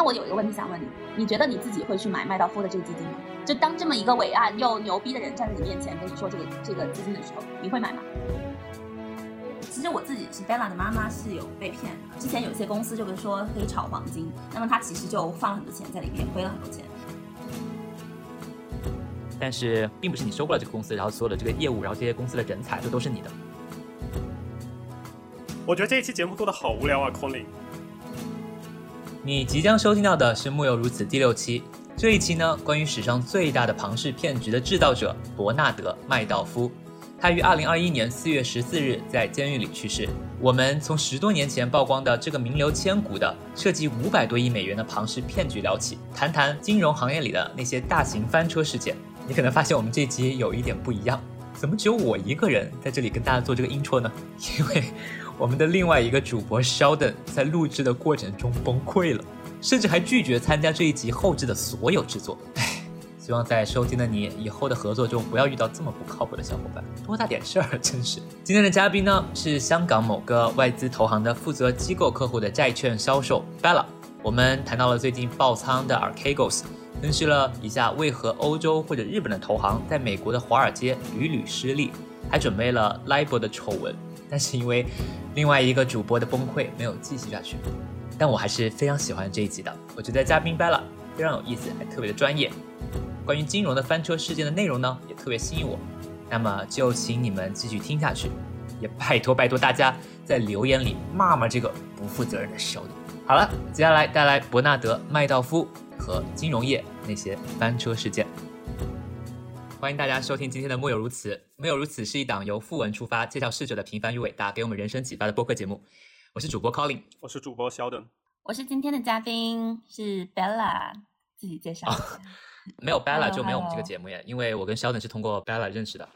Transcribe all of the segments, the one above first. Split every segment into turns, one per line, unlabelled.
那我有一个问题想问你，你觉得你自己会去买麦道夫的这个基金吗？就当这么一个伟岸又牛逼的人站在你面前跟你说这个这个基金的时候，你会买吗？其实我自己是 Bella 的妈妈，是有被骗的。之前有些公司就是说可以炒黄金，那么他其实就放了很多钱在里面，亏了很多钱。
但是并不是你收购了这个公司，然后所有的这个业务，然后这些公司的人才就都是你的。
我觉得这一期节目做的好无聊啊，Colin。
你即将收听到的是《木有如此》第六期。这一期呢，关于史上最大的庞氏骗局的制造者伯纳德·麦道夫。他于二零二一年四月十四日在监狱里去世。我们从十多年前曝光的这个名流千古的涉及五百多亿美元的庞氏骗局聊起，谈谈金融行业里的那些大型翻车事件。你可能发现我们这集有一点不一样，怎么只有我一个人在这里跟大家做这个 intro 呢？因为我们的另外一个主播 Sheldon 在录制的过程中崩溃了，甚至还拒绝参加这一集后置的所有制作。唉。希望在收听的你以后的合作中不要遇到这么不靠谱的小伙伴，多大点事儿，真是。今天的嘉宾呢是香港某个外资投行的负责机构客户的债券销售 Bella。我们谈到了最近爆仓的 Archegos，分析了一下为何欧洲或者日本的投行在美国的华尔街屡屡失利，还准备了 Libor 的丑闻。但是因为另外一个主播的崩溃，没有继续下去。但我还是非常喜欢这一集的，我觉得嘉宾 Bella 非常有意思，还特别的专业。关于金融的翻车事件的内容呢，也特别吸引我。那么就请你们继续听下去，也拜托拜托大家在留言里骂骂这个不负责任的小董。好了，接下来带来伯纳德·麦道夫和金融业那些翻车事件。欢迎大家收听今天的《莫有如此》，《莫有如此》是一档由富文出发，介绍逝者的平凡与伟大，给我们人生启发的播客节目。我是主播 Colin，
我是主播 Sheldon，，
我是今天的嘉宾是 Bella，自己介绍一下。
没有 Bella 就没有我们这个节目耶，因为我跟 Sheldon 是通过 Bella 认识的。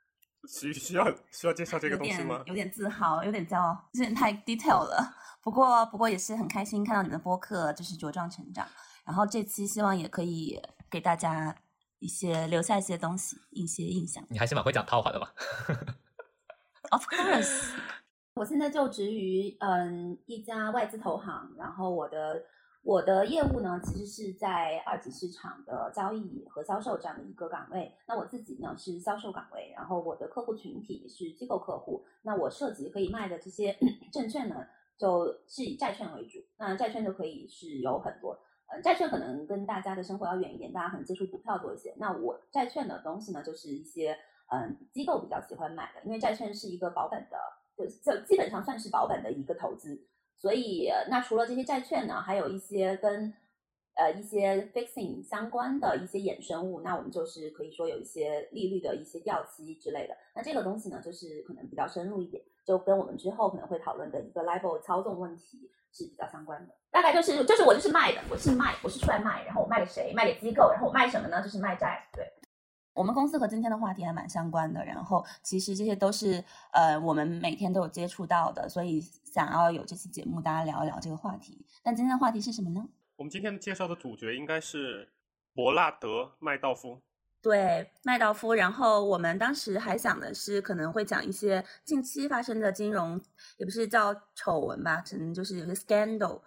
需需要需要介绍这个东西吗？
有点自豪，有点骄傲，有点太 detail 了。不过不过也是很开心看到你的播客就是茁壮成长。然后这期希望也可以给大家一些留下一些东西，一些印象。
你还是蛮会讲套话的吧。
Of course，我现在就职于嗯一家外资投行，然后我的。我的业务呢，其实是在二级市场的交易和销售这样的一个岗位。那我自己呢是销售岗位，然后我的客户群体是机构客户。那我涉及可以卖的这些 证券呢，就是以债券为主。那债券就可以是有很多，呃，债券可能跟大家的生活要远一点，大家可能接触股票多一些。那我债券的东西呢，就是一些嗯机构比较喜欢买的，因为债券是一个保本的，就就基本上算是保本的一个投资。所以，那除了这些债券呢，还有一些跟呃一些 fixing 相关的一些衍生物，那我们就是可以说有一些利率的一些掉期之类的。那这个东西呢，就是可能比较深入一点，就跟我们之后可能会讨论的一个 level 操纵问题是比较相关的。大概就是就是我就是卖的，我是卖，我是出来卖，然后我卖给谁？卖给机构，然后我卖什么呢？就是卖债，对。我们公司和今天的话题还蛮相关的，然后其实这些都是呃我们每天都有接触到的，所以想要有这期节目大家聊一聊这个话题。但今天的话题是什么呢？
我们今天介绍的主角应该是伯纳德·麦道夫。
对，麦道夫。然后我们当时还想的是可能会讲一些近期发生的金融，也不是叫丑闻吧，可能就是有些 scandal。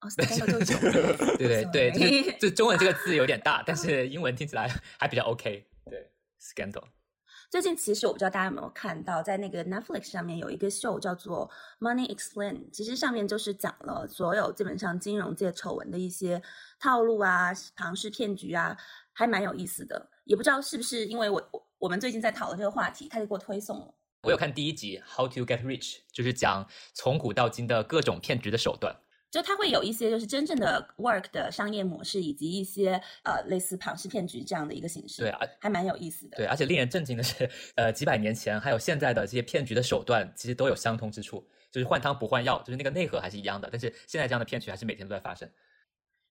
哦，scandal 就是丑闻。
对对对，这中文这个字有点大，但是英文听起来还比较 OK 对。Scandal。
最近其实我不知道大家有没有看到，在那个 Netflix 上面有一个秀叫做《Money Explain》，其实上面就是讲了所有基本上金融界丑闻的一些套路啊、庞氏骗局啊，还蛮有意思的。也不知道是不是因为我我我们最近在讨论这个话题，他就给我推送了。
我有看第一集《How to Get Rich》，就是讲从古到今的各种骗局的手段。
就它会有一些就是真正的 work 的商业模式，以及一些呃类似庞氏骗局这样的一个形式，
对啊，
还蛮有意思的。
对，而且令人震惊的是，呃，几百年前还有现在的这些骗局的手段，其实都有相通之处，就是换汤不换药，就是那个内核还是一样的。但是现在这样的骗局还是每天都在发生。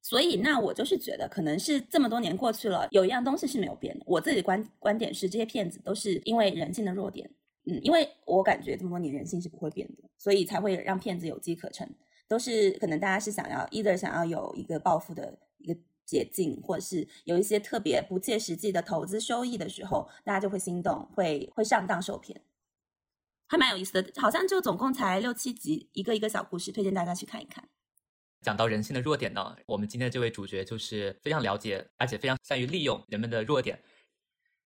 所以，那我就是觉得，可能是这么多年过去了，有一样东西是没有变的。我自己的观观点是，这些骗子都是因为人性的弱点，嗯，因为我感觉这么多年人性是不会变的，所以才会让骗子有机可乘。都是可能大家是想要，either 想要有一个暴富的一个捷径，或者是有一些特别不切实际的投资收益的时候，大家就会心动，会会上当受骗，还蛮有意思的。好像就总共才六七集，一个一个小故事，推荐大家去看一看。
讲到人性的弱点呢，我们今天这位主角就是非常了解，而且非常善于利用人们的弱点。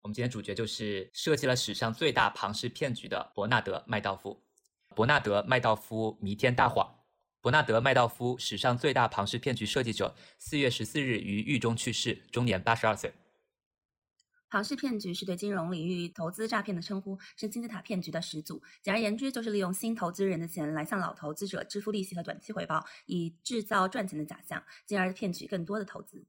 我们今天主角就是设计了史上最大庞氏骗局的伯纳德·麦道夫。伯纳德·麦道夫弥天大谎。伯纳德·麦道夫，史上最大庞氏骗局设计者，四月十四日于狱中去世，终年八十二岁。
庞氏骗局是对金融领域投资诈骗的称呼，是金字塔骗局的始祖。简而言之，就是利用新投资人的钱来向老投资者支付利息和短期回报，以制造赚钱的假象，进而骗取更多的投资。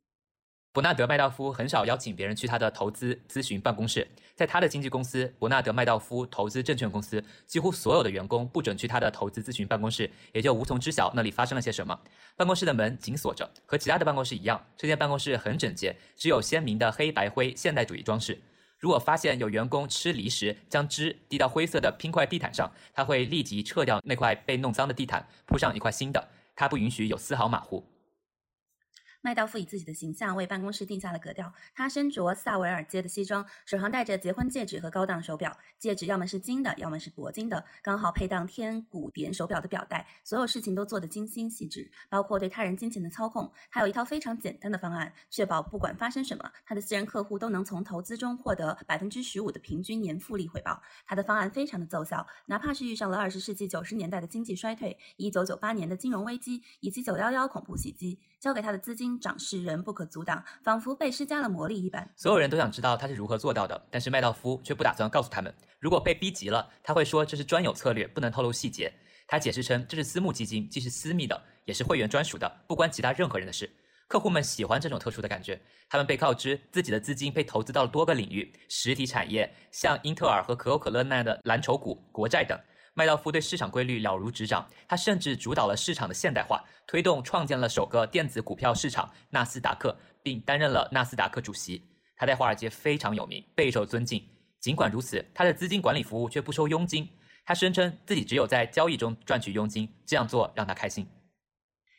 伯纳德·麦道夫很少邀请别人去他的投资咨询办公室，在他的经纪公司伯纳德·麦道夫投资证券公司，几乎所有的员工不准去他的投资咨询办公室，也就无从知晓那里发生了些什么。办公室的门紧锁着，和其他的办公室一样，这间办公室很整洁，只有鲜明的黑白灰现代主义装饰。如果发现有员工吃梨时将汁滴到灰色的拼块地毯上，他会立即撤掉那块被弄脏的地毯，铺上一块新的。他不允许有丝毫马虎。
麦道夫以自己的形象为办公室定下了格调。他身着萨维尔街的西装，手上戴着结婚戒指和高档手表，戒指要么是金的，要么是铂金的，刚好配当天古典手表的表带。所有事情都做得精心细致，包括对他人金钱的操控。他有一套非常简单的方案，确保不管发生什么，他的私人客户都能从投资中获得百分之十五的平均年复利回报。他的方案非常的奏效，哪怕是遇上了二十世纪九十年代的经济衰退、一九九八年的金融危机以及九幺幺恐怖袭击，交给他的资金。涨势仍不可阻挡，仿佛被施加了魔力一般。
所有人都想知道他是如何做到的，但是麦道夫却不打算告诉他们。如果被逼急了，他会说这是专有策略，不能透露细节。他解释称这是私募基金，既是私密的，也是会员专属的，不关其他任何人的事。客户们喜欢这种特殊的感觉，他们被告知自己的资金被投资到了多个领域：实体产业，像英特尔和可口可乐那样的蓝筹股、国债等。麦道夫对市场规律了如指掌，他甚至主导了市场的现代化，推动创建了首个电子股票市场纳斯达克，并担任了纳斯达克主席。他在华尔街非常有名，备受尊敬。尽管如此，他的资金管理服务却不收佣金。他声称自己只有在交易中赚取佣金，这样做让他开心。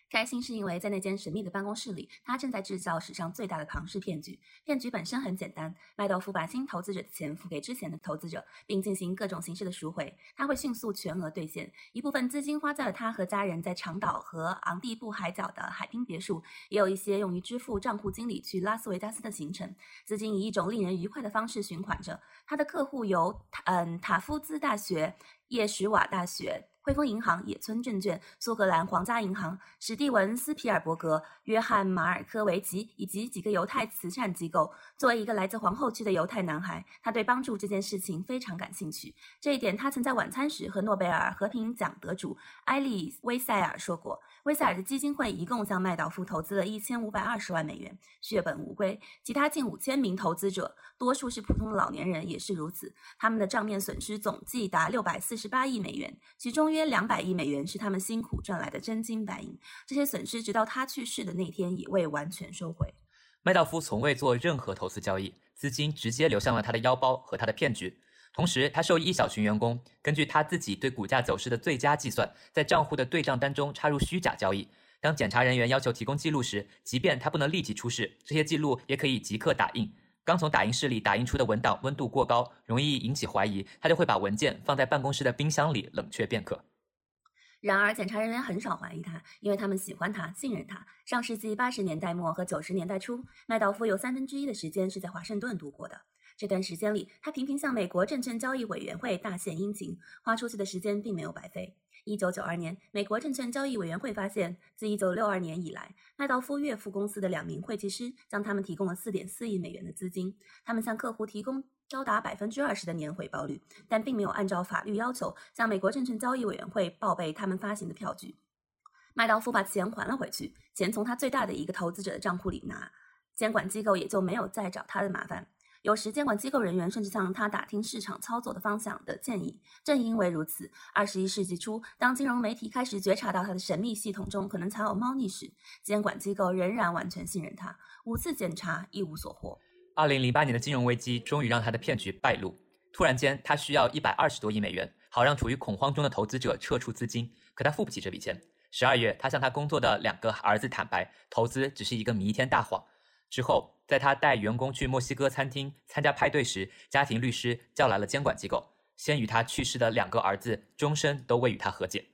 开心是因为在那间神秘的办公室里，他正在制造史上最大的庞氏骗局。骗局本身很简单，麦道夫把新投资者的钱付给之前的投资者，并进行各种形式的赎回。他会迅速全额兑现，一部分资金花在了他和家人在长岛和昂蒂布海角的海滨别墅，也有一些用于支付账户经理去拉斯维加斯的行程。资金以一种令人愉快的方式循环着。他的客户有嗯塔夫兹大学、叶什瓦大学。汇丰银行、野村证券、苏格兰皇家银行、史蒂文斯皮尔伯格、约翰马尔科维奇以及几个犹太慈善机构。作为一个来自皇后区的犹太男孩，他对帮助这件事情非常感兴趣。这一点，他曾在晚餐时和诺贝尔和平奖得主埃利威塞尔说过。威塞尔的基金会一共向麦道夫投资了一千五百二十万美元，血本无归。其他近五千名投资者，多数是普通的老年人，也是如此。他们的账面损失总计达六百四十八亿美元，其中约两百亿美元是他们辛苦赚来的真金白银。这些损失直到他去世的那天也未完全收回。
麦道夫从未做任何投资交易，资金直接流向了他的腰包和他的骗局。同时，他授意一小群员工根据他自己对股价走势的最佳计算，在账户的对账单中插入虚假交易。当检查人员要求提供记录时，即便他不能立即出示，这些记录也可以即刻打印。刚从打印室里打印出的文档温度过高，容易引起怀疑，他就会把文件放在办公室的冰箱里冷却便可。
然而，检查人员很少怀疑他，因为他们喜欢他，信任他。上世纪八十年代末和九十年代初，麦道夫有三分之一的时间是在华盛顿度过的。这段时间里，他频频向美国证券交易委员会大献殷勤，花出去的时间并没有白费。一九九二年，美国证券交易委员会发现，自一九六二年以来，麦道夫岳父公司的两名会计师向他们提供了四点四亿美元的资金，他们向客户提供高达百分之二十的年回报率，但并没有按照法律要求向美国证券交易委员会报备他们发行的票据。麦道夫把钱还了回去，钱从他最大的一个投资者的账户里拿，监管机构也就没有再找他的麻烦。有时，监管机构人员甚至向他打听市场操作的方向的建议。正因为如此，二十一世纪初，当金融媒体开始觉察到他的神秘系统中可能藏有猫腻时，监管机构仍然完全信任他。五次检查一无所获。
二零零八年的金融危机终于让他的骗局败露。突然间，他需要一百二十多亿美元，好让处于恐慌中的投资者撤出资金。可他付不起这笔钱。十二月，他向他工作的两个儿子坦白，投资只是一个弥天大谎。之后，在他带员工去墨西哥餐厅参加派对时，家庭律师叫来了监管机构。先与他去世的两个儿子终身都未与他和解。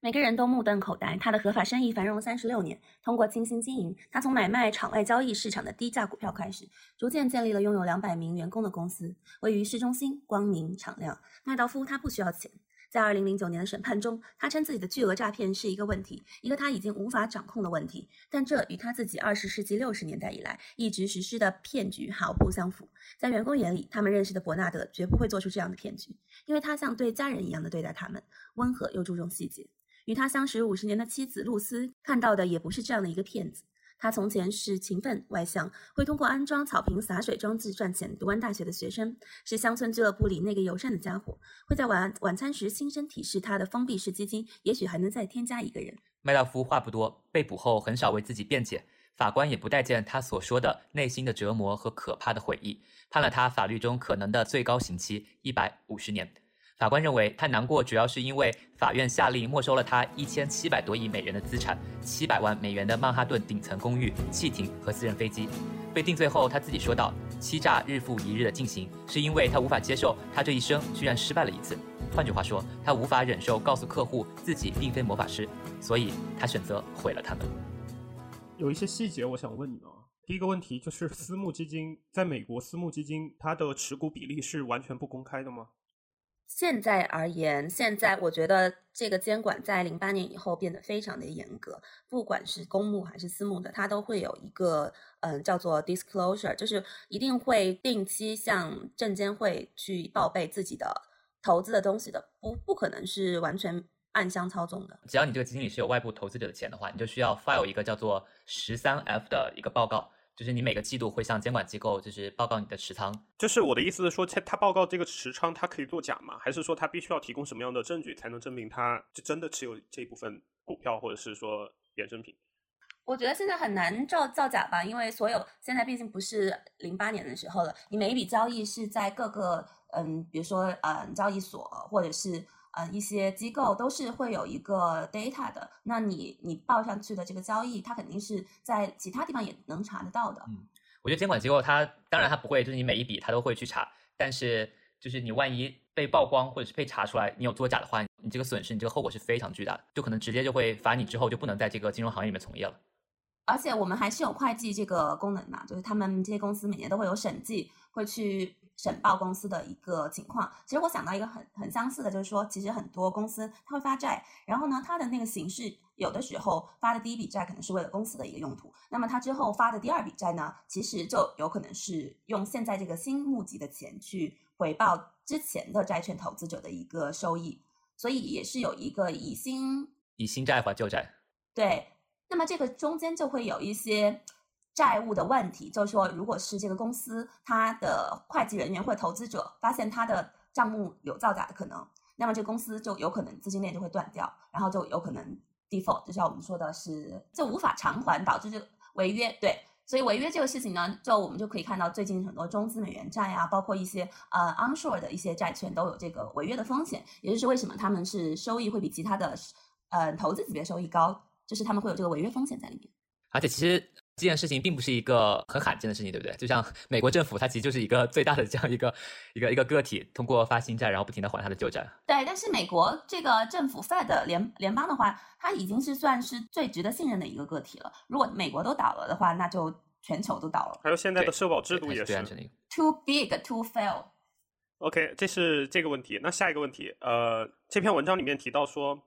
每个人都目瞪口呆。他的合法生意繁荣三十六年，通过精心经营，他从买卖场外交易市场的低价股票开始，逐渐建立了拥有两百名员工的公司，位于市中心，光明敞亮。麦道夫他不需要钱。在二零零九年的审判中，他称自己的巨额诈骗是一个问题，一个他已经无法掌控的问题。但这与他自己二十世纪六十年代以来一直实施的骗局毫不相符。在员工眼里，他们认识的伯纳德绝不会做出这样的骗局，因为他像对家人一样的对待他们，温和又注重细节。与他相识五十年的妻子露丝看到的也不是这样的一个骗子。他从前是勤奋外向，会通过安装草坪洒水装置赚钱，读完大学的学生，是乡村俱乐部里那个友善的家伙，会在晚晚餐时轻声提示他的封闭式基金，也许还能再添加一个人。
麦道夫话不多，被捕后很少为自己辩解，法官也不待见他所说的内心的折磨和可怕的悔意，判了他法律中可能的最高刑期一百五十年。法官认为，他难过主要是因为法院下令没收了他一千七百多亿美元的资产，七百万美元的曼哈顿顶层公寓、汽艇和私人飞机。被定罪后，他自己说道：“欺诈日复一日的进行，是因为他无法接受他这一生居然失败了一次。换句话说，他无法忍受告诉客户自己并非魔法师，所以他选择毁了他们。”
有一些细节我想问你啊。第一个问题就是私募基金在美国，私募基金它的持股比例是完全不公开的吗？
现在而言，现在我觉得这个监管在零八年以后变得非常的严格，不管是公募还是私募的，它都会有一个嗯叫做 disclosure，就是一定会定期向证监会去报备自己的投资的东西的，不不可能是完全暗箱操纵的。
只要你这个基金里是有外部投资者的钱的话，你就需要 file 一个叫做十三 F 的一个报告。就是你每个季度会向监管机构就是报告你的持仓，
就是我的意思是说，他他报告这个持仓，他可以作假吗？还是说他必须要提供什么样的证据才能证明他就真的持有这一部分股票或者是说衍生品？
我觉得现在很难造造假吧，因为所有现在毕竟不是零八年的时候了，你每一笔交易是在各个嗯，比如说嗯交易所或者是。呃，一些机构都是会有一个 data 的，那你你报上去的这个交易，它肯定是在其他地方也能查得到的。
嗯，我觉得监管机构它当然它不会，就是你每一笔它都会去查，但是就是你万一被曝光或者是被查出来你有作假的话，你这个损失，你这个后果是非常巨大的，就可能直接就会罚你之后就不能在这个金融行业里面从业了。
而且我们还是有会计这个功能嘛，就是他们这些公司每年都会有审计，会去。审报公司的一个情况，其实我想到一个很很相似的，就是说，其实很多公司它会发债，然后呢，它的那个形式有的时候发的第一笔债可能是为了公司的一个用途，那么它之后发的第二笔债呢，其实就有可能是用现在这个新募集的钱去回报之前的债券投资者的一个收益，所以也是有一个以新
以新债还旧债。
对，那么这个中间就会有一些。债务的问题，就是说，如果是这个公司它的会计人员或者投资者发现它的账目有造假的可能，那么这公司就有可能资金链就会断掉，然后就有可能 default，就像我们说的是就无法偿还，导致这个违约。对，所以违约这个事情呢，就我们就可以看到最近很多中资美元债啊，包括一些呃 onshore 的一些债券都有这个违约的风险，也就是为什么他们是收益会比其他的呃投资级别收益高，就是他们会有这个违约风险在里面。
而且其实。这件事情并不是一个很罕见的事情，对不对？就像美国政府，它其实就是一个最大的这样一个一个一个个体，通过发新债，然后不停的还它的旧债。
对，但是美国这个政府 Fed 联联邦的话，它已经是算是最值得信任的一个个体了。如果美国都倒了的话，那就全球都倒了。
还有现在的社保制度也是
too big to fail。
OK，这是这个问题。那下一个问题，呃，这篇文章里面提到说。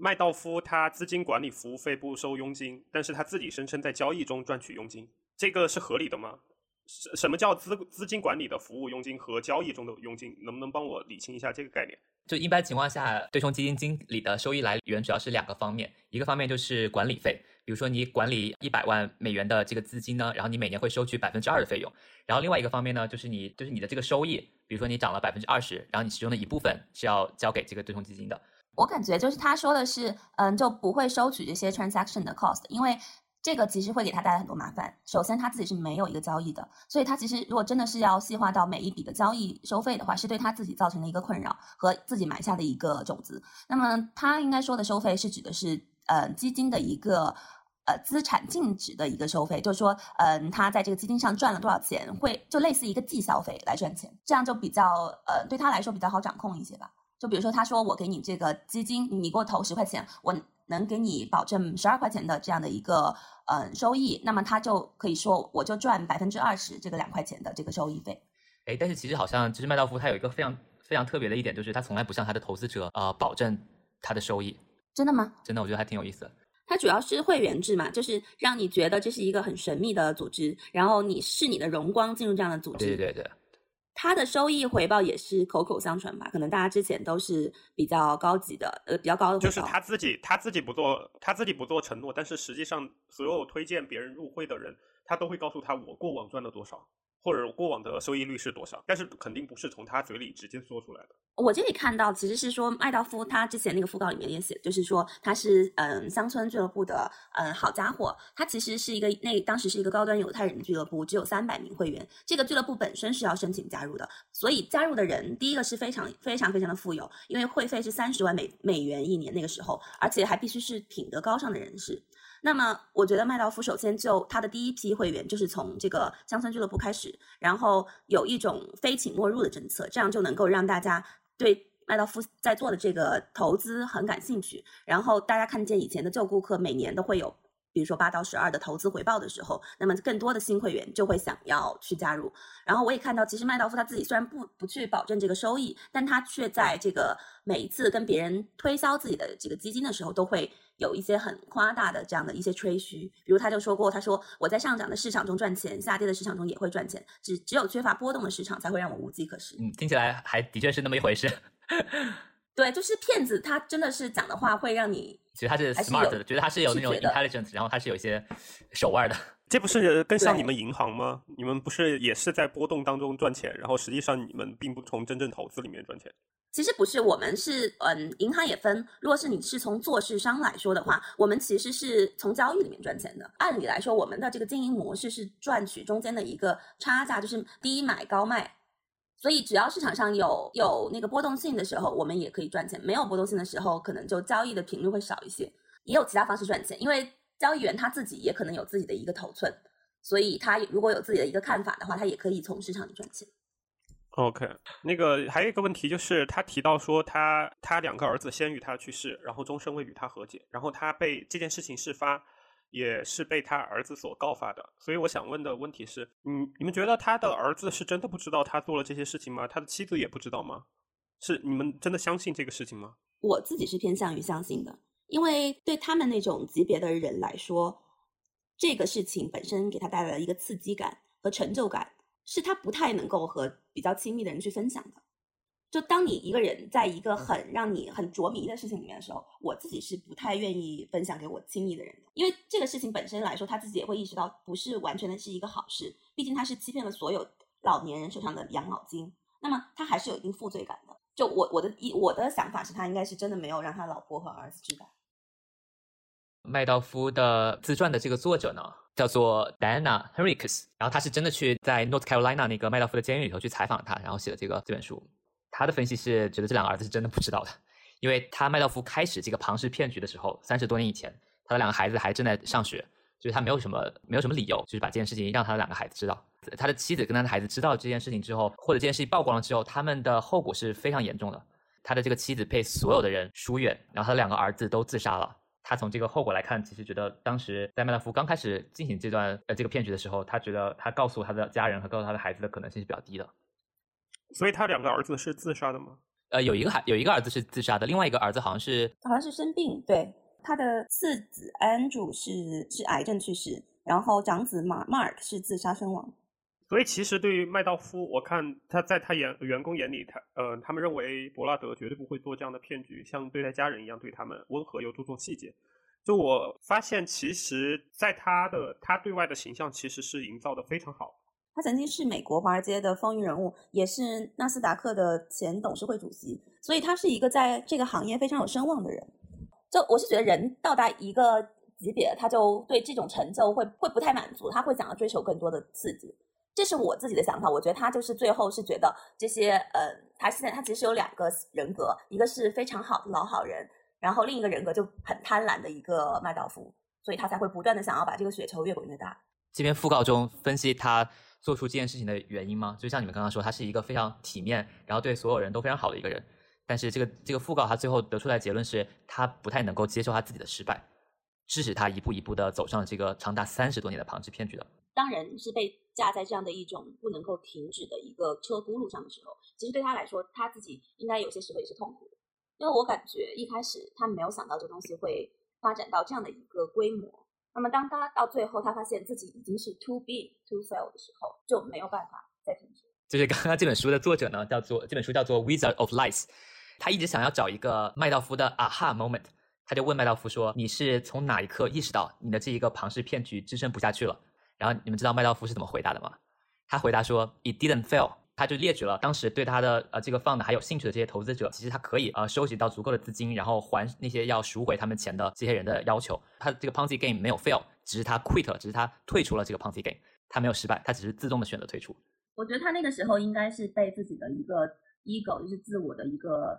麦道夫他资金管理服务费不收佣金，但是他自己声称在交易中赚取佣金，这个是合理的吗？什什么叫资资金管理的服务佣金和交易中的佣金？能不能帮我理清一下这个概念？
就一般情况下，对冲基金经理的收益来源主要是两个方面，一个方面就是管理费，比如说你管理一百万美元的这个资金呢，然后你每年会收取百分之二的费用，然后另外一个方面呢，就是你就是你的这个收益，比如说你涨了百分之二十，然后你其中的一部分是要交给这个对冲基金的。
我感觉就是他说的是，嗯，就不会收取这些 transaction 的 cost，因为这个其实会给他带来很多麻烦。首先，他自己是没有一个交易的，所以他其实如果真的是要细化到每一笔的交易收费的话，是对他自己造成的一个困扰和自己埋下的一个种子。那么他应该说的收费是指的是，呃，基金的一个呃资产净值的一个收费，就是说，嗯，他在这个基金上赚了多少钱，会就类似一个绩效费来赚钱，这样就比较呃对他来说比较好掌控一些吧。就比如说，他说我给你这个基金，你给我投十块钱，我能给你保证十二块钱的这样的一个嗯收益，那么他就可以说我就赚百分之二十这个两块钱的这个收益费。
哎，但是其实好像其实麦道夫他有一个非常非常特别的一点，就是他从来不向他的投资者呃保证他的收益。
真的吗？
真的，我觉得还挺有意思的。
它主要是会员制嘛，就是让你觉得这是一个很神秘的组织，然后你是你的荣光进入这样的组织。
对对对。
它的收益回报也是口口相传吧？可能大家之前都是比较高级的，呃，比较高的。
就是他自己，他自己不做，他自己不做承诺，但是实际上所有推荐别人入会的人，他都会告诉他我过往赚了多少。或者过往的收益率是多少？但是肯定不是从他嘴里直接说出来的。
我这里看到其实是说麦道夫他之前那个讣告里面也写，就是说他是嗯乡村俱乐部的嗯好家伙，他其实是一个那当时是一个高端犹太人俱乐部，只有三百名会员。这个俱乐部本身是要申请加入的，所以加入的人第一个是非常非常非常的富有，因为会费是三十万美美元一年那个时候，而且还必须是品德高尚的人士。那么，我觉得麦道夫首先就他的第一批会员就是从这个乡村俱乐部开始，然后有一种非请莫入的政策，这样就能够让大家对麦道夫在做的这个投资很感兴趣。然后大家看见以前的旧顾客每年都会有，比如说八到十二的投资回报的时候，那么更多的新会员就会想要去加入。然后我也看到，其实麦道夫他自己虽然不不去保证这个收益，但他却在这个每一次跟别人推销自己的这个基金的时候都会。有一些很夸大的这样的一些吹嘘，比如他就说过，他说我在上涨的市场中赚钱，下跌的市场中也会赚钱，只只有缺乏波动的市场才会让我无计可施。
嗯，听起来还的确是那么一回事。
对，就是骗子，他真的是讲的话会让你，
其实他是 smart 的，觉得他是有那种 intelligence，然后他是有一些手腕的。
这不是更像你们银行吗？你们不是也是在波动当中赚钱，然后实际上你们并不从真正投资里面赚钱。
其实不是，我们是嗯，银行也分。如果是你是从做市商来说的话，我们其实是从交易里面赚钱的。按理来说，我们的这个经营模式是赚取中间的一个差价，就是低买高卖。所以只要市场上有有那个波动性的时候，我们也可以赚钱；没有波动性的时候，可能就交易的频率会少一些。也有其他方式赚钱，因为交易员他自己也可能有自己的一个头寸，所以他如果有自己的一个看法的话，他也可以从市场里赚钱。
OK，那个还有一个问题就是，他提到说他他两个儿子先与他去世，然后终身未与他和解，然后他被这件事情事发，也是被他儿子所告发的。所以我想问的问题是，嗯，你们觉得他的儿子是真的不知道他做了这些事情吗？他的妻子也不知道吗？是你们真的相信这个事情吗？
我自己是偏向于相信的，因为对他们那种级别的人来说，这个事情本身给他带来了一个刺激感和成就感。是他不太能够和比较亲密的人去分享的。就当你一个人在一个很让你很着迷的事情里面的时候，我自己是不太愿意分享给我亲密的人的，因为这个事情本身来说，他自己也会意识到不是完全的是一个好事。毕竟他是欺骗了所有老年人手上的养老金，那么他还是有一定负罪感的。就我我的一我的想法是他应该是真的没有让他老婆和儿子知道。
麦道夫的自传的这个作者呢？叫做 Diana h e r r i c s 然后他是真的去在 North Carolina 那个麦道夫的监狱里头去采访他，然后写了这个这本书。他的分析是觉得这两个儿子是真的不知道的，因为他麦道夫开始这个庞氏骗局的时候，三十多年以前，他的两个孩子还正在上学，就是他没有什么没有什么理由，就是把这件事情让他的两个孩子知道。他的妻子跟他的孩子知道这件事情之后，或者这件事情曝光了之后，他们的后果是非常严重的。他的这个妻子被所有的人疏远，然后他的两个儿子都自杀了。他从这个后果来看，其实觉得当时在麦道夫刚开始进行这段呃这个骗局的时候，他觉得他告诉他的家人和告诉他的孩子的可能性是比较低的。
所以他两个儿子是自杀的吗？
呃，有一个孩有一个儿子是自杀的，另外一个儿子好像是
好像是生病，对，他的次子 Andrew 是是癌症去世，然后长子马 Mark 是自杀身亡。
所以其实对于麦道夫，我看他在他员员工眼里，他呃，他们认为伯拉德绝对不会做这样的骗局，像对待家人一样对他们温和又注重细节。就我发现，其实在他的他对外的形象其实是营造的非常好。
他曾经是美国华尔街的风云人物，也是纳斯达克的前董事会主席，所以他是一个在这个行业非常有声望的人。就我是觉得，人到达一个级别，他就对这种成就会会不太满足，他会想要追求更多的刺激。这是我自己的想法，我觉得他就是最后是觉得这些，呃，他现在他其实有两个人格，一个是非常好的老好人，然后另一个人格就很贪婪的一个麦道夫，所以他才会不断的想要把这个雪球越滚越大。
这篇讣告中分析他做出这件事情的原因吗？就像你们刚刚说，他是一个非常体面，然后对所有人都非常好的一个人，但是这个这个讣告他最后得出来结论是他不太能够接受他自己的失败，致使他一步一步的走上了这个长达三十多年的庞氏骗局的。
当然是被架在这样的一种不能够停止的一个车轱辘上的时候，其实对他来说，他自己应该有些时候也是痛苦的，因为我感觉一开始他没有想到这东西会发展到这样的一个规模。那么当他到最后他发现自己已经是 too big to fail 的时候，就没有办法再停止。
就是刚刚这本书的作者呢，叫做这本书叫做《Wizard of Lies》，他一直想要找一个麦道夫的 aha moment，他就问麦道夫说：“你是从哪一刻意识到你的这一个庞氏骗局支撑不下去了？”然后你们知道麦道夫是怎么回答的吗？他回答说：“It didn't fail。”他就列举了当时对他的呃这个 fund 还有兴趣的这些投资者，其实他可以呃收集到足够的资金，然后还那些要赎回他们钱的这些人的要求。他这个 Ponzi game 没有 fail，只是他 quit 了，只是他退出了这个 Ponzi game，他没有失败，他只是自动的选择退出。
我觉得他那个时候应该是被自己的一个 ego，就是自我的一个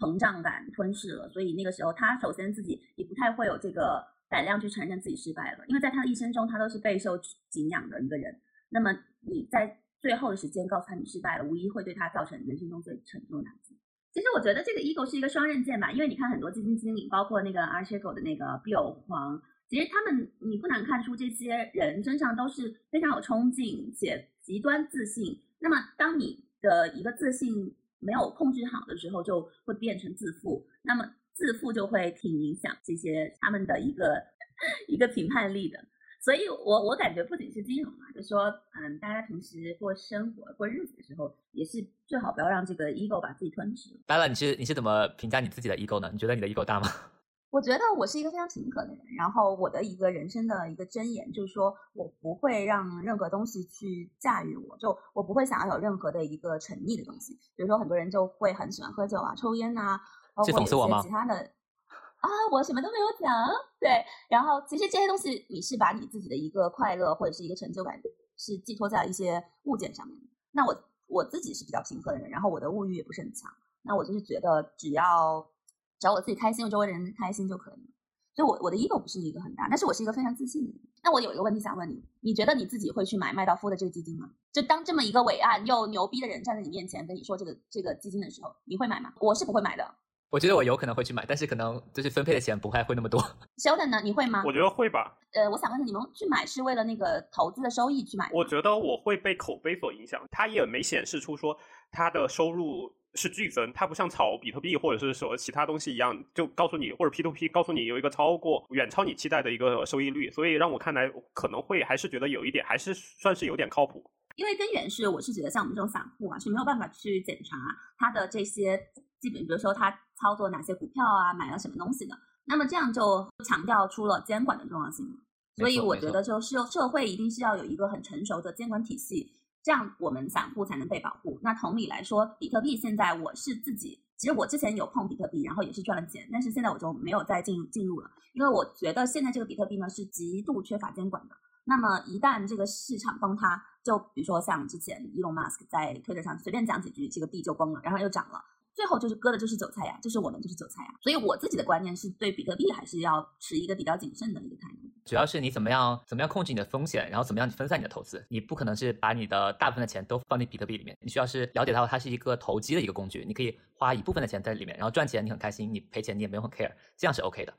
膨胀感吞噬了，所以那个时候他首先自己也不太会有这个胆量去承认自己失败了，因为在他的一生中，他都是备受敬仰的一个人。那么你在最后的时间告诉他你失败了，无疑会对他造成人生中最沉重的打击。其实我觉得这个 ego 是一个双刃剑吧，因为你看很多基金经理，包括那个 a r c h i g o 的那个 Bill 黄，其实他们你不难看出这些人身上都是非常有冲劲且极端自信。那么当你的一个自信没有控制好的时候，就会变成自负。那么自负就会挺影响这些他们的一个 一个评判力的。所以，我我感觉不仅是金融嘛，就说，嗯，大家平时过生活、过日子的时候，也是最好不要让这个 ego 把自己吞噬。
当然，你是你是怎么评价你自己的 ego 呢？你觉得你的 ego 大吗？
我觉得我是一个非常勤恳的人，然后我的一个人生的一个箴言就是说，我不会让任何东西去驾驭我，就我不会想要有任何的一个沉溺的东西。比如说，很多人就会很喜欢喝酒啊、抽烟呐，包括一些其他的。啊，我什么都没有讲，对。然后其实这些东西，你是把你自己的一个快乐或者是一个成就感，是寄托在一些物件上面。那我我自己是比较平和的人，然后我的物欲也不是很强。那我就是觉得，只要只要我自己开心，我周围人开心就可以了。所以，我我的 ego 不是一个很大，但是我是一个非常自信的人。那我有一个问题想问你，你觉得你自己会去买麦道夫的这个基金吗？就当这么一个伟岸又牛逼的人站在你面前跟你说这个这个基金的时候，你会买吗？我是不会买的。
我觉得我有可能会去买，但是可能就是分配的钱不会会那么多。
Sheldon 呢？你会吗？
我觉得会吧。
呃，我想问你们去买是为了那个投资的收益去买？
我觉得我会被口碑所影响。它也没显示出说它的收入是剧增，它不像炒比特币或者是说其他东西一样，就告诉你或者 P to P 告诉你有一个超过远超你期待的一个收益率。所以让我看来可能会还是觉得有一点还是算是有点靠谱。
因为根源是我是觉得像我们这种散户啊是没有办法去检查它的这些。基本，比如说他操作哪些股票啊，买了什么东西的，那么这样就强调出了监管的重要性。所以我觉得，就是社会一定是要有一个很成熟的监管体系，这样我们散户才能被保护。那同理来说，比特币现在我是自己，其实我之前有碰比特币，然后也是赚了钱，但是现在我就没有再进进入了，因为我觉得现在这个比特币呢是极度缺乏监管的。那么一旦这个市场崩塌，就比如说像之前 Elon Musk 在推特上随便讲几句，这个币就崩了，然后又涨了。最后就是割的就是韭菜呀，就是我们就是韭菜呀，所以我自己的观念是对比特币还是要持一个比较谨慎的一个态度。
主要是你怎么样怎么样控制你的风险，然后怎么样分散你的投资。你不可能是把你的大部分的钱都放进比特币里面，你需要是了解到它是一个投机的一个工具，你可以花一部分的钱在里面，然后赚钱你很开心，你赔钱你也没有很 care，这样是 OK 的。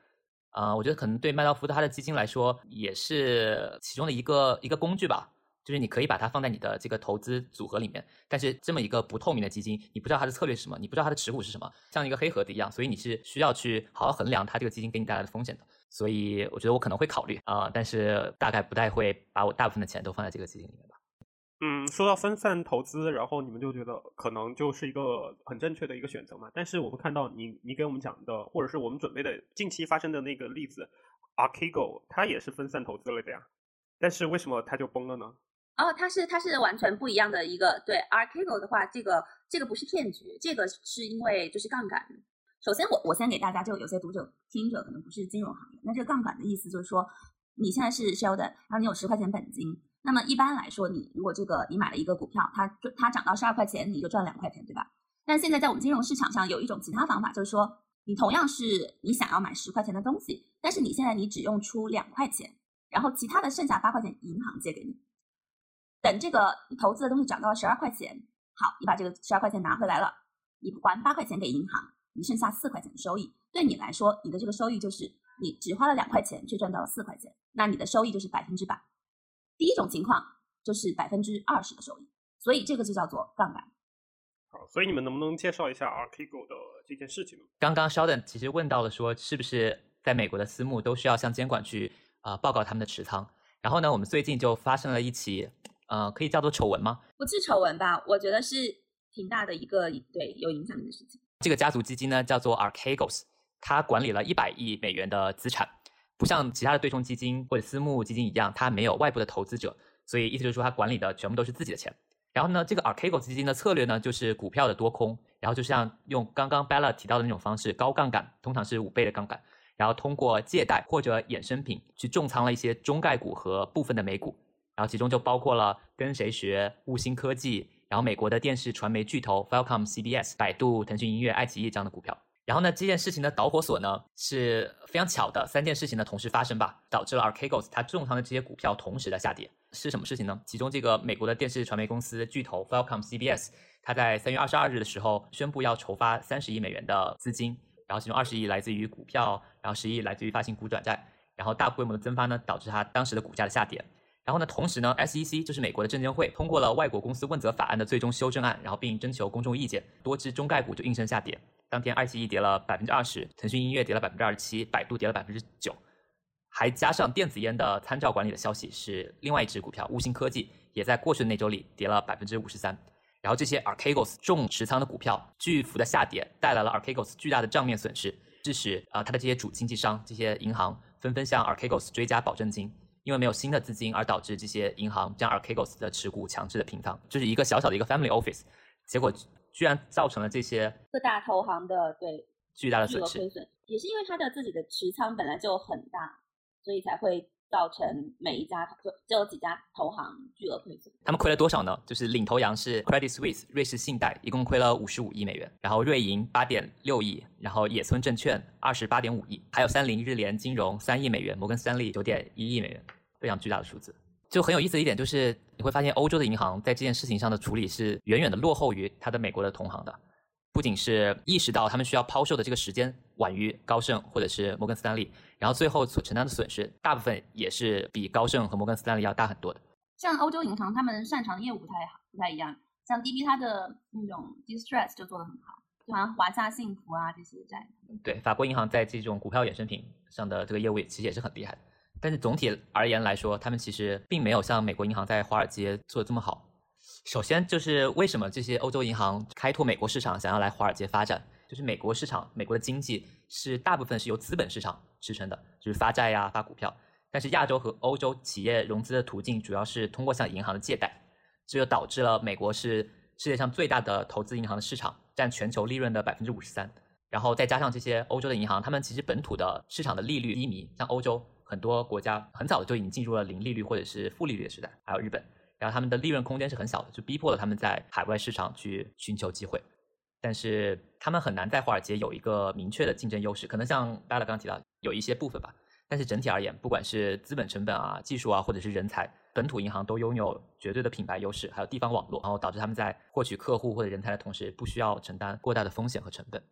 啊，我觉得可能对麦道夫他的基金来说也是其中的一个一个工具吧。就是你可以把它放在你的这个投资组合里面，但是这么一个不透明的基金，你不知道它的策略是什么，你不知道它的持股是什么，像一个黑盒子一样，所以你是需要去好好衡量它这个基金给你带来的风险的。所以我觉得我可能会考虑啊，但是大概不太会把我大部分的钱都放在这个基金里面吧。
嗯，说到分散投资，然后你们就觉得可能就是一个很正确的一个选择嘛。但是我们看到你你给我们讲的，或者是我们准备的近期发生的那个例子，archego 它也是分散投资了的呀，但是为什么它就崩了呢？
哦，它是它是完全不一样的一个对 a r c a g o 的话，这个这个不是骗局，这个是因为就是杠杆。首先，我我先给大家，就有些读者听者可能不是金融行业，那这个杠杆的意思就是说，你现在是 Sheldon，然后你有十块钱本金，那么一般来说，你如果这个你买了一个股票，它它涨到十二块钱，你就赚两块钱，对吧？但现在在我们金融市场上有一种其他方法，就是说，你同样是你想要买十块钱的东西，但是你现在你只用出两块钱，然后其他的剩下八块钱银行借给你。等这个投资的东西涨到了十二块钱，好，你把这个十二块钱拿回来了，你还八块钱给银行，你剩下四块钱的收益，对你来说，你的这个收益就是你只花了两块钱，却赚到了四块钱，那你的收益就是百分之百。第一种情况就是百分之二十的收益，所以这个就叫做杠杆。
好，所以你们能不能介绍一下 Archegos 的这件事情呢？
刚刚 Sheldon 其实问到了说，是不是在美国的私募都需要向监管去啊、呃报告他们的持仓？然后呢，我们最近就发生了一起呃，可以叫做丑闻吗？
不是丑闻吧？我觉得是挺大的一个对有影响力的事情。
这个家族基金呢叫做 Archegos，它管理了一百亿美元的资产，不像其他的对冲基金或者私募基金一样，它没有外部的投资者，所以意思就是说它管理的全部都是自己的钱。然后呢，这个 Archegos 基金的策略呢就是股票的多空，然后就像用刚刚 Bella 提到的那种方式，高杠杆，通常是五倍的杠杆，然后通过借贷或者衍生品去重仓了一些中概股和部分的美股，然后其中就包括了跟谁学、悟星科技，然后美国的电视传媒巨头 Falcom CBS、百度、腾讯音乐、爱奇艺这样的股票。然后呢，这件事情的导火索呢是非常巧的，三件事情的同时发生吧，导致了 Archegos 它重仓的这些股票同时的下跌。是什么事情呢？其中这个美国的电视传媒公司巨头 Falcom CBS，它在三月二十二日的时候宣布要筹发三十亿美元的资金，然后其中二十亿来自于股票，然后十亿来自于发行股转债，然后大规模的增发呢，导致它当时的股价的下跌。然后呢，同时呢，SEC 就是美国的证监会通过了外国公司问责法案的最终修正案，然后并征求公众意见，多只中概股就应声下跌。当天，爱奇艺跌了百分之二十，腾讯音乐跌了百分之二十七，百度跌了百分之九，还加上电子烟的参照管理的消息，是另外一只股票悟星科技也在过去的那周里跌了百分之五十三。然后这些 Archegos 重持仓的股票巨幅的下跌，带来了 Archegos 巨大的账面损失，致使啊、呃、它的这些主经纪商、这些银行纷纷向 Archegos 追加保证金，因为没有新的资金，而导致这些银行将 Archegos 的持股强制的平仓，就是一个小小的一个 family office，结果居然造成了这些
各大投行的对
巨大的损失。
损，也是因为他的自己的持仓本来就很大，所以才会造成每一家就就有几家投行巨额亏损。
他们亏了多少呢？就是领头羊是 Credit Suisse 瑞士信贷，一共亏了五十五亿美元，然后瑞银八点六亿，然后野村证券二十八点五亿，还有三菱日联金融三亿美元，摩根斯丹利九点一亿美元，非常巨大的数字。就很有意思的一点就是，你会发现欧洲的银行在这件事情上的处理是远远的落后于它的美国的同行的。不仅是意识到他们需要抛售的这个时间晚于高盛或者是摩根斯丹利，然后最后所承担的损失大部分也是比高盛和摩根斯丹利要大很多的。
像欧洲银行，他们擅长的业务不太好，不太一样。像 DB 它的那种 distress 就做得很好，就好像华夏幸福啊这些债。
对，法国银行在这种股票衍生品上的这个业务其实也是很厉害的。但是总体而言来说，他们其实并没有像美国银行在华尔街做的这么好。首先就是为什么这些欧洲银行开拓美国市场，想要来华尔街发展？就是美国市场，美国的经济是大部分是由资本市场支撑的，就是发债呀、发股票。但是亚洲和欧洲企业融资的途径主要是通过向银行的借贷，这就导致了美国是世界上最大的投资银行的市场，占全球利润的百分之五十三。然后再加上这些欧洲的银行，他们其实本土的市场的利率低迷，像欧洲很多国家很早就已经进入了零利率或者是负利率的时代，还有日本。然后他们的利润空间是很小的，就逼迫了他们在海外市场去寻求机会，但是他们很难在华尔街有一个明确的竞争优势。可能像大家刚刚提到有一些部分吧，但是整体而言，不管是资本成本啊、技术啊，或者是人才，本土银行都拥有绝对的品牌优势，还有地方网络，然后导致他们在获取客户或者人才的同时，不需要承担过大的风险和成本。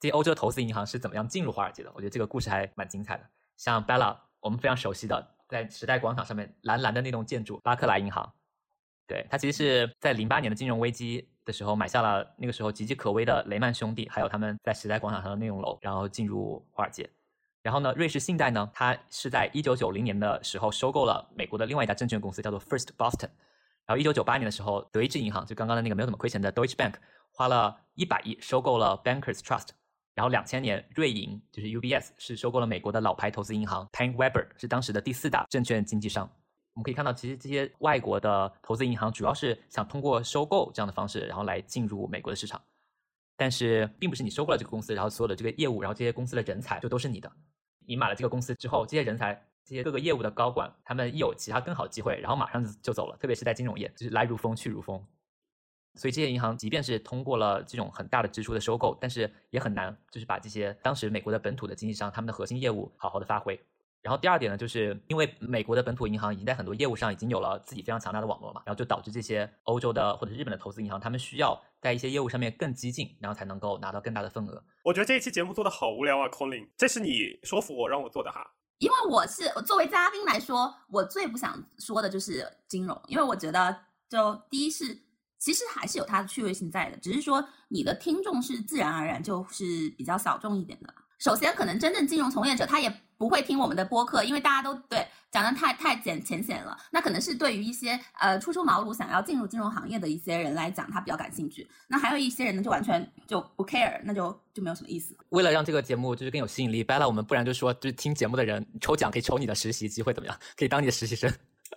这些欧洲投资银行是怎么样进入华尔街的？我觉得这个故事还蛮精彩的。像 Bella，我们非常熟悉的。在时代广场上面蓝蓝的那栋建筑，巴克莱银行，对，它其实是在零八年的金融危机的时候买下了那个时候岌岌可危的雷曼兄弟，还有他们在时代广场上的那栋楼，然后进入华尔街。然后呢，瑞士信贷呢，它是在一九九零年的时候收购了美国的另外一家证券公司，叫做 First Boston。然后一九九八年的时候，德意志银行就刚刚的那个没有怎么亏钱的 Deutsche Bank，花了一百亿收购了 Bankers Trust。然后两千年，瑞银就是 UBS 是收购了美国的老牌投资银行 PaineWebber，是当时的第四大证券经纪商。我们可以看到，其实这些外国的投资银行主要是想通过收购这样的方式，然后来进入美国的市场。但是，并不是你收购了这个公司，然后所有的这个业务，然后这些公司的人才就都是你的。你买了这个公司之后，这些人才、这些各个业务的高管，他们一有其他更好的机会，然后马上就走了。特别是在金融业，就是来如风去如风。所以这些银行即便是通过了这种很大的支出的收购，但是也很难就是把这些当时美国的本土的经纪商他们的核心业务好好的发挥。然后第二点呢，就是因为美国的本土银行已经在很多业务上已经有了自己非常强大的网络嘛，然后就导致这些欧洲的或者日本的投资银行，他们需要在一些业务上面更激进，然后才能够拿到更大的份额。
我觉得这一期节目做的好无聊啊，Colin，这是你说服我让我做的哈。
因为我是作为嘉宾来说，我最不想说的就是金融，因为我觉得就第一是其实还是有它的趣味性在的，只是说你的听众是自然而然就是比较小众一点的。首先，可能真正金融从业者他也不会听我们的播客，因为大家都对讲的太太简浅显了。那可能是对于一些呃初出茅庐想要进入金融行业的一些人来讲，他比较感兴趣。那还有一些人呢，就完全就不 care，那就就没有什么意思。
为了让这个节目就是更有吸引力，Bella，我们不然就说，就是听节目的人抽奖可以抽你的实习机会，怎么样？可以当你的实习生。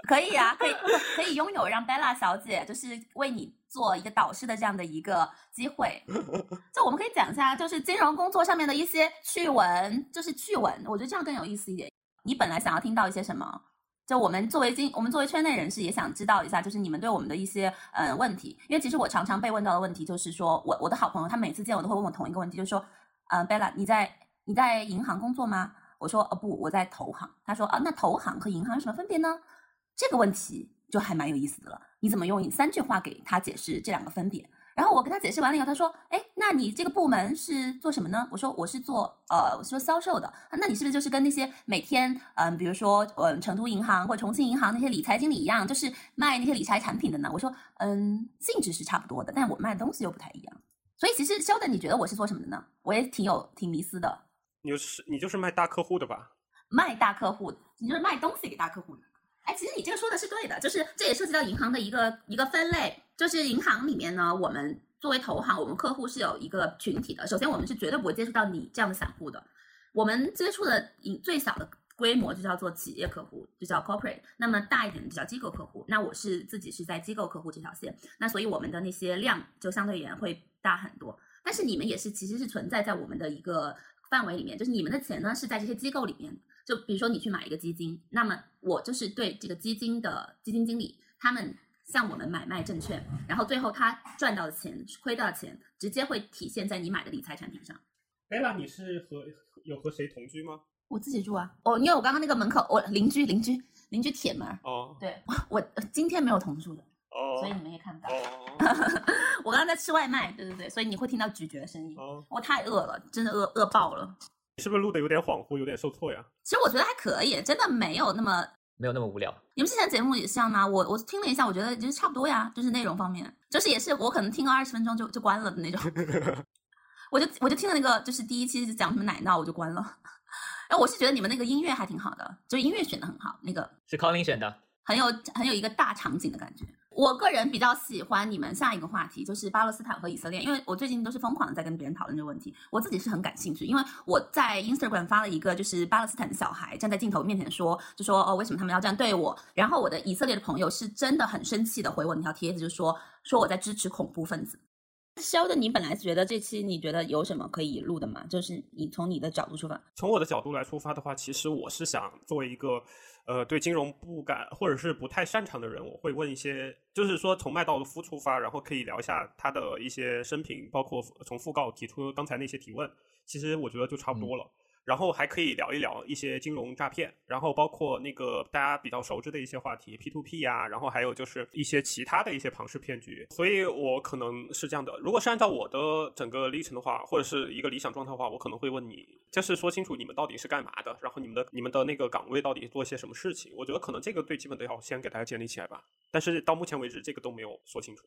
可以啊，可以可以拥有让 Bella 小姐就是为你做一个导师的这样的一个机会。就我们可以讲一下，就是金融工作上面的一些趣闻，就是趣闻，我觉得这样更有意思一点。你本来想要听到一些什么？就我们作为金，我们作为圈内人士也想知道一下，就是你们对我们的一些嗯问题。因为其实我常常被问到的问题就是说，我我的好朋友他每次见我都会问我同一个问题，就是说，嗯，Bella，你在你在银行工作吗？我说，哦不，我在投行。他说，啊，那投行和银行有什么分别呢？这个问题就还蛮有意思的了，你怎么用三句话给他解释这两个分别？然后我跟他解释完了以后，他说：“哎，那你这个部门是做什么呢？”我说：“我是做呃，我是做销售的。那你是不是就是跟那些每天嗯，比如说嗯，成都银行或重庆银行那些理财经理一样，就是卖那些理财产品的呢？”我说：“嗯，性质是差不多的，但我卖的东西又不太一样。所以其实肖的，你觉得我是做什么的呢？我也挺有挺迷思的。
你就是你就是卖大客户的吧？
卖大客户，你就是卖东西给大客户的。”哎，其实你这个说的是对的，就是这也涉及到银行的一个一个分类，就是银行里面呢，我们作为投行，我们客户是有一个群体的。首先，我们是绝对不会接触到你这样的散户的，我们接触的最最小的规模就叫做企业客户，就叫 corporate。那么大一点的就叫机构客户。那我是自己是在机构客户这条线，那所以我们的那些量就相对而言会大很多。但是你们也是其实是存在在我们的一个范围里面，就是你们的钱呢是在这些机构里面。就比如说你去买一个基金，那么我就是对这个基金的基金经理，他们向我们买卖证券，然后最后他赚到的钱、亏到的钱，直接会体现在你买的理财产品上。
贝拉，你是和有和谁同居吗？
我自己住啊。哦，因为我刚刚那个门口，我邻居邻居邻居铁门。
哦。
对，我今天没有同住的。
哦。
所以你们也看不到。我刚刚在吃外卖，对对对，所以你会听到咀嚼的声音。哦。我太饿了，真的饿饿爆了。
你是不是录的有点恍惚，有点受挫呀？
其实我觉得还可以，真的没有那么
没有那么无聊。
你们之前节目也是这样吗？我我听了一下，我觉得就是差不多呀，就是内容方面，就是也是我可能听个二十分钟就就关了的那种。我就我就听了那个就是第一期讲什么奶酪，我就关了。哎，我是觉得你们那个音乐还挺好的，就是音乐选的很好，那个
是 Colin 选的，
很有很有一个大场景的感觉。我个人比较喜欢你们下一个话题，就是巴勒斯坦和以色列，因为我最近都是疯狂的在跟别人讨论这个问题，我自己是很感兴趣，因为我在 Instagram 发了一个，就是巴勒斯坦的小孩站在镜头面前说，就说哦为什么他们要这样对我，然后我的以色列的朋友是真的很生气的回我那条帖子，就说说我在支持恐怖分子。肖的，你本来觉得这期你觉得有什么可以录的吗？就是你从你的角度出发。
从我的角度来出发的话，其实我是想作为一个，呃，对金融不敢或者是不太擅长的人，我会问一些，就是说从麦道夫出发，然后可以聊一下他的一些生平，包括从讣告提出刚才那些提问，其实我觉得就差不多了。然后还可以聊一聊一些金融诈骗，然后包括那个大家比较熟知的一些话题，P to P 呀，然后还有就是一些其他的一些庞氏骗局。所以我可能是这样的，如果是按照我的整个历程的话，或者是一个理想状态的话，我可能会问你，就是说清楚你们到底是干嘛的，然后你们的你们的那个岗位到底做些什么事情。我觉得可能这个最基本的要先给大家建立起来吧。但是到目前为止，这个都没有说清楚。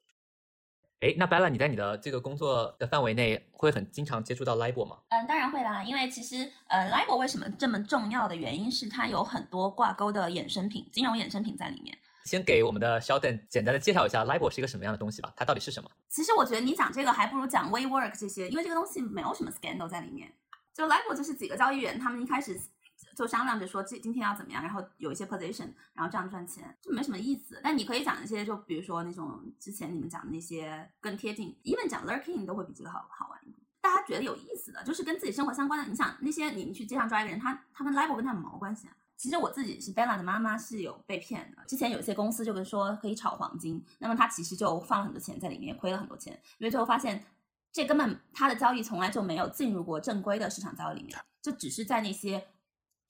哎，那 Bella，你在你的这个工作的范围内会很经常接触到 LIBOR 吗？
嗯，当然会啦，因为其实呃，LIBOR 为什么这么重要的原因是它有很多挂钩的衍生品、金融衍生品在里面。
先给我们的 Sheldon 简单的介绍一下 LIBOR 是一个什么样的东西吧，它到底是什么？
其实我觉得你讲这个还不如讲 WeWork 这些，因为这个东西没有什么 scandal 在里面。就 LIBOR 就是几个交易员，他们一开始。就商量着说今今天要怎么样，然后有一些 position，然后这样赚钱就没什么意思。但你可以讲一些，就比如说那种之前你们讲的那些更贴近，even 讲 lurking 都会比这个好好玩一点。大家觉得有意思的，就是跟自己生活相关的。你想那些你去街上抓一个人，他他跟 level 跟他有毛关系啊？其实我自己是 Bella 的妈妈是有被骗的。之前有一些公司就跟说可以炒黄金，那么他其实就放了很多钱在里面，亏了很多钱，因为最后发现这根本他的交易从来就没有进入过正规的市场交易里面，就只是在那些。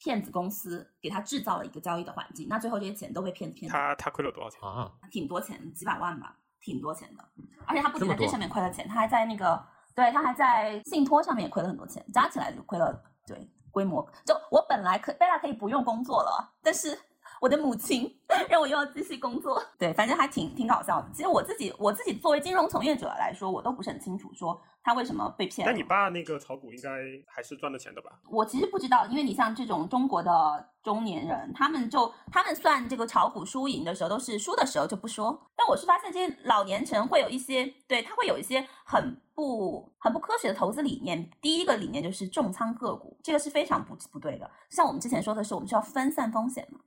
骗子公司给他制造了一个交易的环境，那最后这些钱都被骗子骗。
他他亏了多少钱
啊？
挺多钱，几百万吧。挺多钱的，而且他不仅在这上面亏了钱，他还在那个对他还在信托上面也亏了很多钱，加起来就亏了对规模。就我本来可贝拉可以不用工作了，但是我的母亲让我又要继续工作，对，反正还挺挺搞笑的。其实我自己我自己作为金融从业者来说，我都不是很清楚说他为什么被骗了。
但你爸那个炒股应该还是赚了钱的吧？
我其实不知道，因为你像这种中国的中年人，他们就他们算这个炒股输赢的时候，都是输的时候就不说。但我是发现这些老年人会有一些，对他会有一些很不很不科学的投资理念。第一个理念就是重仓个股，这个是非常不不对的。像我们之前说的是，我们需要分散风险嘛。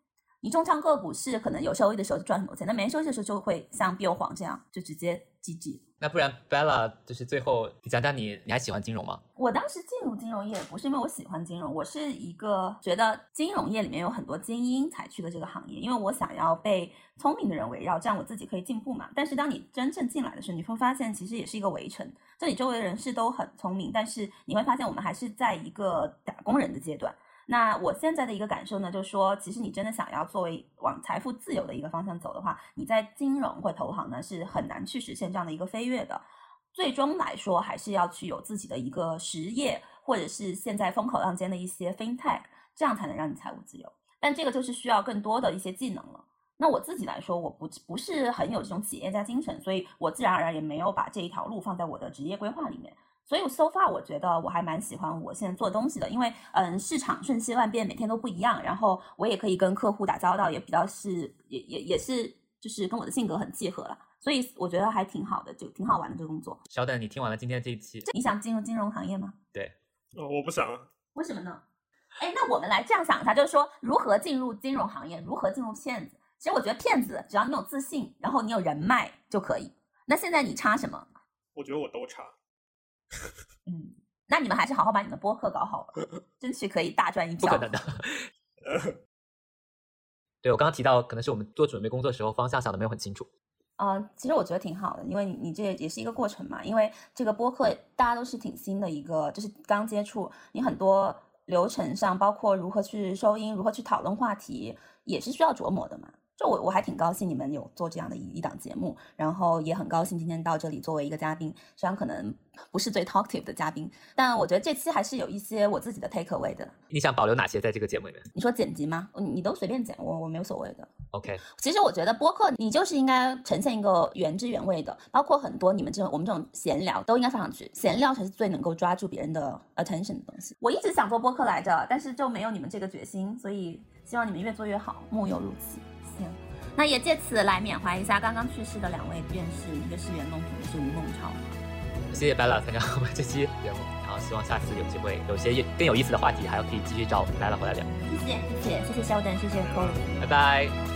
你重仓个股是可能有收益的时候就赚很多钱，那没收益的时候就会像碧欧黄这样就直接 GG。
那不然 Bella 就是最后你讲讲你你还喜欢金融吗？
我当时进入金融业不是因为我喜欢金融，我是一个觉得金融业里面有很多精英才去的这个行业，因为我想要被聪明的人围绕，这样我自己可以进步嘛。但是当你真正进来的时候，你会发现其实也是一个围城，就你周围的人士都很聪明，但是你会发现我们还是在一个打工人的阶段。那我现在的一个感受呢，就是说，其实你真的想要作为往财富自由的一个方向走的话，你在金融或投行呢是很难去实现这样的一个飞跃的。最终来说，还是要去有自己的一个实业，或者是现在风口浪尖的一些 fintech，这样才能让你财务自由。但这个就是需要更多的一些技能了。那我自己来说，我不不是很有这种企业家精神，所以我自然而然也没有把这一条路放在我的职业规划里面。所以 so far 我觉得我还蛮喜欢我现在做东西的，因为嗯市场瞬息万变，每天都不一样，然后我也可以跟客户打交道，也比较是也也也是就是跟我的性格很契合了，所以我觉得还挺好的，就挺好玩的这个工作。
小等，你听完了今天这一期，
你想进入金融行业吗？
对，
哦，我不想啊。
为什么呢？哎，那我们来这样想一下，就是说如何进入金融行业，如何进入骗子。其实我觉得骗子只要你有自信，然后你有人脉就可以。那现在你差什么？
我觉得我都差。
嗯，那你们还是好好把你们播客搞好吧，争取可以大赚一票。
不可能的。对我刚刚提到，可能是我们做准备工作的时候方向想的没有很清楚。
呃，其实我觉得挺好的，因为你你这也是一个过程嘛。因为这个播客大家都是挺新的一个，就是刚接触，你很多流程上，包括如何去收音，如何去讨论话题，也是需要琢磨的嘛。就我我还挺高兴你们有做这样的一一档节目，然后也很高兴今天到这里作为一个嘉宾，虽然可能不是最 talkative 的嘉宾，但我觉得这期还是有一些我自己的 take away 的。
你想保留哪些在这个节目里面
你说剪辑吗？你你都随便剪，我我没有所谓的。
？OK，
其实我觉得播客你就是应该呈现一个原汁原味的，包括很多你们这种我们这种闲聊都应该放上去，闲聊才是最能够抓住别人的 attention 的东西。我一直想做播客来着，但是就没有你们这个决心，所以希望你们越做越好，木有如此。行，那也借此来缅怀一下刚刚去世的两位院士，一个是袁隆平，一个是吴孟超。
谢谢 Bella 参加我们这期节目，然后希望下次有机会有些更有意思的话题，还要可以继续找 Bella 回来聊。
谢谢谢谢谢谢肖等，谢谢 Cole。
拜拜。